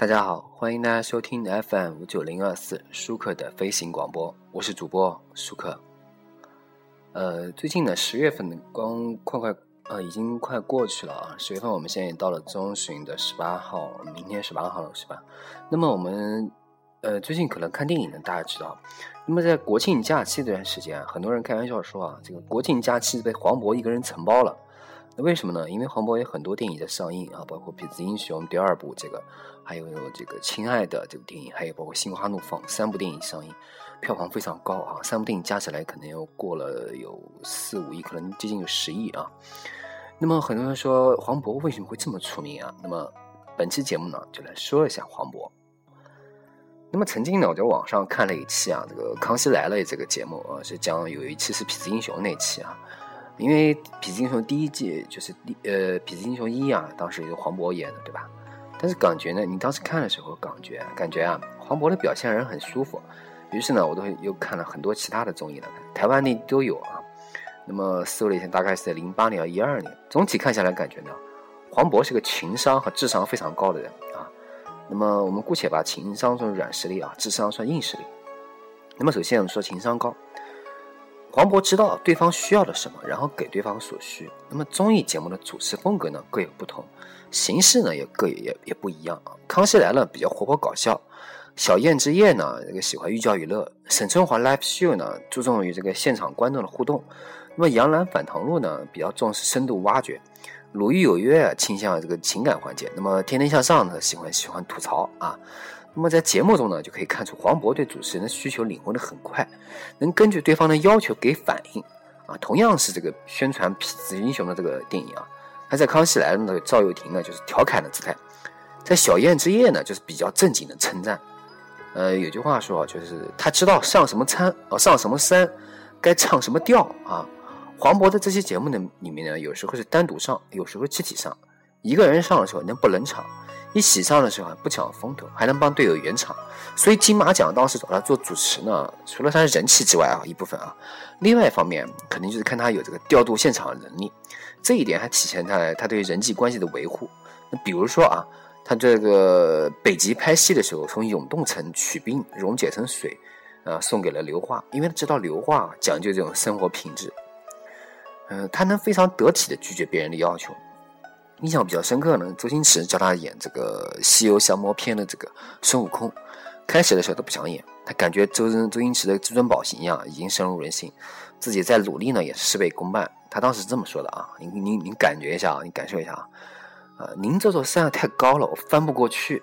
大家好，欢迎大家收听 FM 五九零二四舒克的飞行广播，我是主播舒克。呃，最近呢，十月份刚快快呃，已经快过去了啊。十月份我们现在也到了中旬的十八号，明天十八号了，是吧？那么我们呃，最近可能看电影呢，大家知道。那么在国庆假期这段时间啊，很多人开玩笑说啊，这个国庆假期被黄渤一个人承包了。为什么呢？因为黄渤有很多电影在上映啊，包括《痞子英雄》第二部这个，还有这个《亲爱的》这部电影，还有包括《心花怒放》三部电影上映，票房非常高啊，三部电影加起来可能要过了有四五亿，可能接近有十亿啊。那么很多人说黄渤为什么会这么出名啊？那么本期节目呢，就来说一下黄渤。那么曾经呢，我在网上看了一期啊，这个《康熙来了》这个节目啊，是讲有一期是《痞子英雄》那期啊。因为《痞子英雄》第一季就是第呃《痞子英雄一》啊，当时由黄渤演的，对吧？但是感觉呢，你当时看的时候感觉感觉啊，黄渤的表现让人很舒服。于是呢，我都又看了很多其他的综艺了，台湾那都有啊。那么搜了一下，大概是在零八年、一二年。总体看下来，感觉呢，黄渤是个情商和智商非常高的人啊。那么我们姑且把情商算软实力啊，智商算硬实力。那么首先我们说情商高。黄渤知道对方需要的什么，然后给对方所需。那么综艺节目的主持风格呢各有不同，形式呢也各也也不一样啊。康熙来了比较活泼搞笑，小燕之夜呢这个喜欢寓教于乐，沈春华 live show 呢注重于这个现场观众的互动。那么杨澜返唐录呢比较重视深度挖掘，鲁豫有约倾向这个情感环节。那么天天向上呢喜欢喜欢吐槽啊。那么在节目中呢，就可以看出黄渤对主持人的需求领会的很快，能根据对方的要求给反应啊。同样是这个宣传痞子英雄的这个电影啊，他在《康熙来了》的赵又廷呢就是调侃的姿态，在《小燕之夜》呢就是比较正经的称赞。呃，有句话说啊，就是他知道上什么餐啊，上什么山，该唱什么调啊。黄渤的这些节目呢里面呢，有时候是单独上，有时候集体上，一个人上的时候能不冷场。一起上的时候还不抢风头，还能帮队友圆场，所以金马奖当时找他做主持呢，除了他的人气之外啊，一部分啊，另外一方面肯定就是看他有这个调度现场的能力，这一点还体现在他对人际关系的维护。那比如说啊，他这个北极拍戏的时候，从永冻层取冰溶解成水，啊，送给了刘化，因为他知道刘化讲究这种生活品质，嗯，他能非常得体的拒绝别人的要求。印象比较深刻呢，周星驰叫他演这个《西游降魔篇》的这个孙悟空，开始的时候都不想演，他感觉周周周星驰的至尊宝形象已经深入人心，自己再努力呢也是事倍功半。他当时这么说的啊，您您您感觉一下啊，你感受一下啊，啊，您这座山太高了，我翻不过去。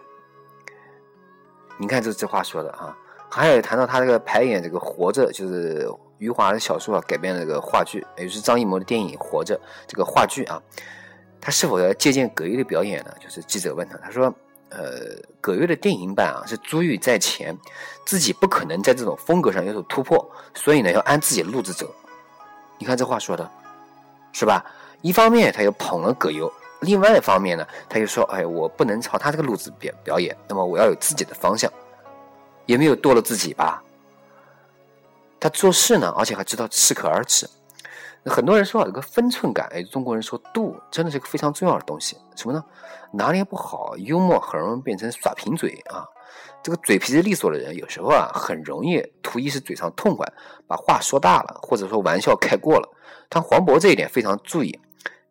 你看这这话说的啊，还有谈到他这个排演这个《活着》，就是余华的小说改编的这个话剧，也就是张艺谋的电影《活着》这个话剧啊。他是否要借鉴葛优的表演呢？就是记者问他，他说：“呃，葛优的电影版啊是珠玉在前，自己不可能在这种风格上有所突破，所以呢要按自己的路子走。”你看这话说的，是吧？一方面他又捧了葛优，另外一方面呢他又说：“哎，我不能朝他这个路子表表演，那么我要有自己的方向。”也没有堕落自己吧？他做事呢，而且还知道适可而止。很多人说啊，这个分寸感，哎，中国人说度，真的是个非常重要的东西。什么呢？拿捏不好，幽默很容易变成耍贫嘴啊。这个嘴皮子利索的人，有时候啊，很容易图一时嘴上痛快，把话说大了，或者说玩笑开过了。但黄渤这一点非常注意。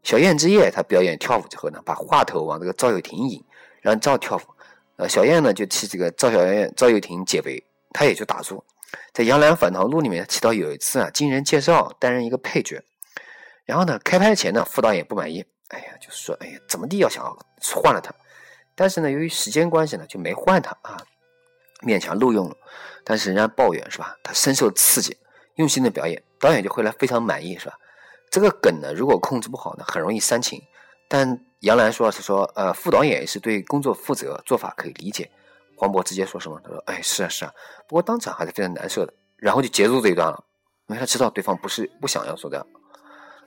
小燕之夜，他表演跳舞之后呢，把话头往这个赵又廷引，让赵跳舞。呃，小燕呢就替这个赵小燕、赵又廷解围，他也就打住。在《杨澜返唐录》里面提到有一次啊，经人介绍担任一个配角，然后呢，开拍前呢，副导演不满意，哎呀，就说，哎呀，怎么地要想换了他，但是呢，由于时间关系呢，就没换他啊，勉强录用了。但是人家抱怨是吧？他深受刺激，用心的表演，导演就回来非常满意是吧？这个梗呢，如果控制不好呢，很容易煽情。但杨澜说是说，呃，副导演也是对工作负责，做法可以理解。黄渤直接说什么？他说：“哎，是啊，是啊，不过当场还是非常难受的。”然后就结束这一段了，因为他知道对方不是不想要说的。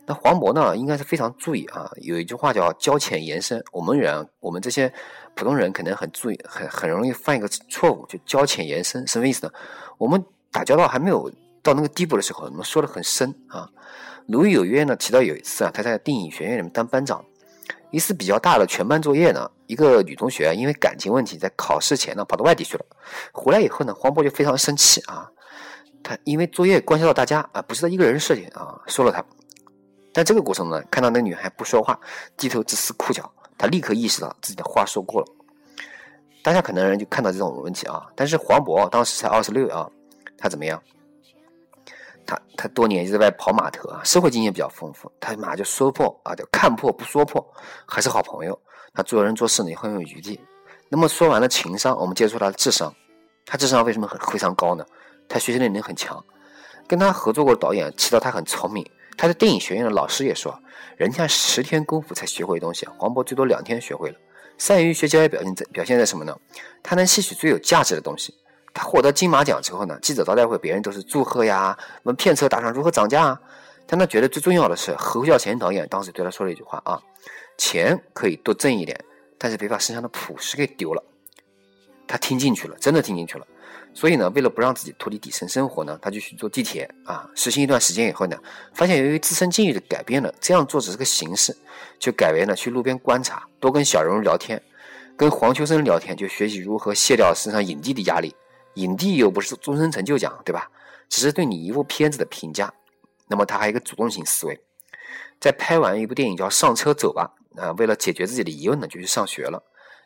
那黄渤呢，应该是非常注意啊。有一句话叫“交浅言深”，我们人，我们这些普通人可能很注意，很很容易犯一个错误，就“交浅言深”什么意思呢？我们打交道还没有到那个地步的时候，我们说的很深啊。《鲁豫有约》呢提到有一次啊，他在电影学院里面当班长，一次比较大的全班作业呢，一个女同学因为感情问题，在考试前呢跑到外地去了。回来以后呢，黄渤就非常生气啊。他因为作业关系到大家啊，不是他一个人的事情啊，说了他。但这个过程呢，看到那女孩不说话，低头只撕裤脚，他立刻意识到自己的话说过了。大家可能人就看到这种问题啊，但是黄渤当时才二十六啊，他怎么样？他他多年就在外跑码头啊，社会经验比较丰富。他马上就说破啊，就看破不说破，还是好朋友。他做人做事呢也很有余地。那么说完了情商，我们接触他的智商。他智商为什么很非常高呢？他学习能力很强。跟他合作过的导演提到他很聪明。他的电影学院的老师也说，人家十天功夫才学会东西，黄渤最多两天学会了。善于学教学表现在表现在什么呢？他能吸取最有价值的东西。他获得金马奖之后呢，记者招待会别人都是祝贺呀，问片酬打算如何涨价啊。但他觉得最重要的是，侯孝贤导演当时对他说了一句话啊：钱可以多挣一点，但是别把身上的朴实给丢了。他听进去了，真的听进去了。所以呢，为了不让自己脱离底层生活呢，他就去坐地铁啊。实行一段时间以后呢，发现由于自身境遇的改变了，这样做只是个形式，就改为呢去路边观察，多跟小人物聊天，跟黄秋生聊天，就学习如何卸掉身上影帝的压力。影帝又不是终身成就奖，对吧？只是对你一部片子的评价。那么他还有一个主动性思维，在拍完一部电影叫《上车走吧》啊，为了解决自己的疑问呢，就去上学了。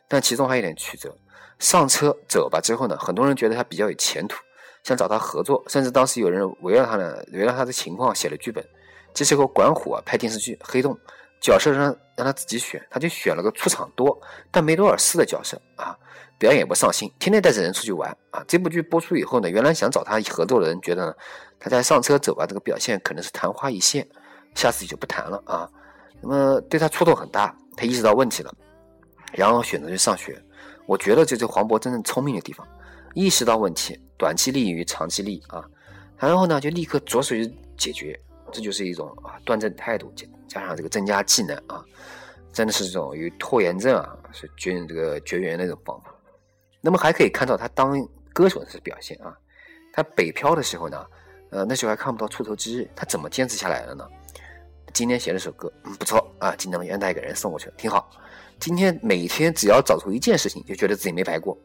但其中还有点曲折。上车走吧之后呢，很多人觉得他比较有前途，想找他合作，甚至当时有人围绕他呢，围绕他的情况写了剧本。这时候管虎啊拍电视剧《黑洞》，角色让让他自己选，他就选了个出场多但没多少事的角色啊，表演也不上心，天天带着人出去玩啊。这部剧播出以后呢，原来想找他合作的人觉得呢，他在上车走吧这个表现可能是昙花一现，下次就不谈了啊。那么对他触动很大，他意识到问题了，然后选择去上学。我觉得这是黄渤真正聪明的地方，意识到问题，短期利益于长期利益啊，然后呢就立刻着手去解决，这就是一种啊端正态度加加上这个增加技能啊，真的是这种与拖延症啊是绝这个绝缘的一种方法。那么还可以看到他当歌手的表现啊，他北漂的时候呢，呃那时候还看不到出头之日，他怎么坚持下来的呢？今天写了首歌，嗯不错啊，今天我愿带给人送过去了，挺好。今天每天只要找出一件事情，就觉得自己没白过，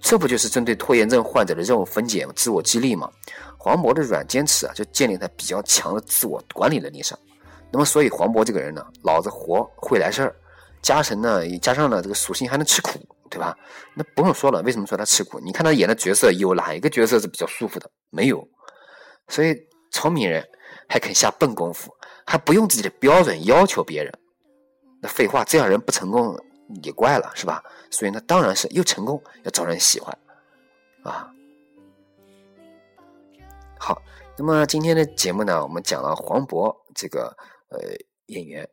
这不就是针对拖延症患者的任务分解、自我激励吗？黄渤的软坚持啊，就建立在比较强的自我管理能力上。那么，所以黄渤这个人呢，老子活会来事儿，加成呢，加上呢这个属性还能吃苦，对吧？那不用说了，为什么说他吃苦？你看他演的角色，有哪一个角色是比较舒服的？没有。所以聪明人还肯下笨功夫，还不用自己的标准要求别人。那废话，这样人不成功也怪了，是吧？所以那，当然是又成功要招人喜欢，啊。好，那么今天的节目呢，我们讲了黄渤这个呃演员。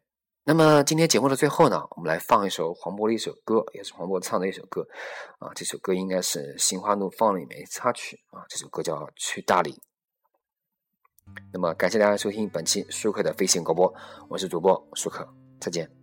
那么今天节目的最后呢，我们来放一首黄渤的一首歌，也是黄渤唱的一首歌，啊，这首歌应该是《心花怒放》里面插曲啊，这首歌叫《去大理》。那么感谢大家收听本期舒克的飞行广播，我是主播舒克，再见。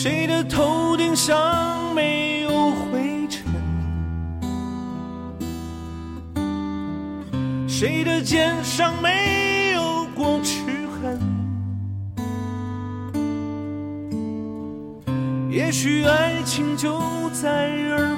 谁的头顶上没有灰尘？谁的肩上没有过齿痕？也许爱情就在耳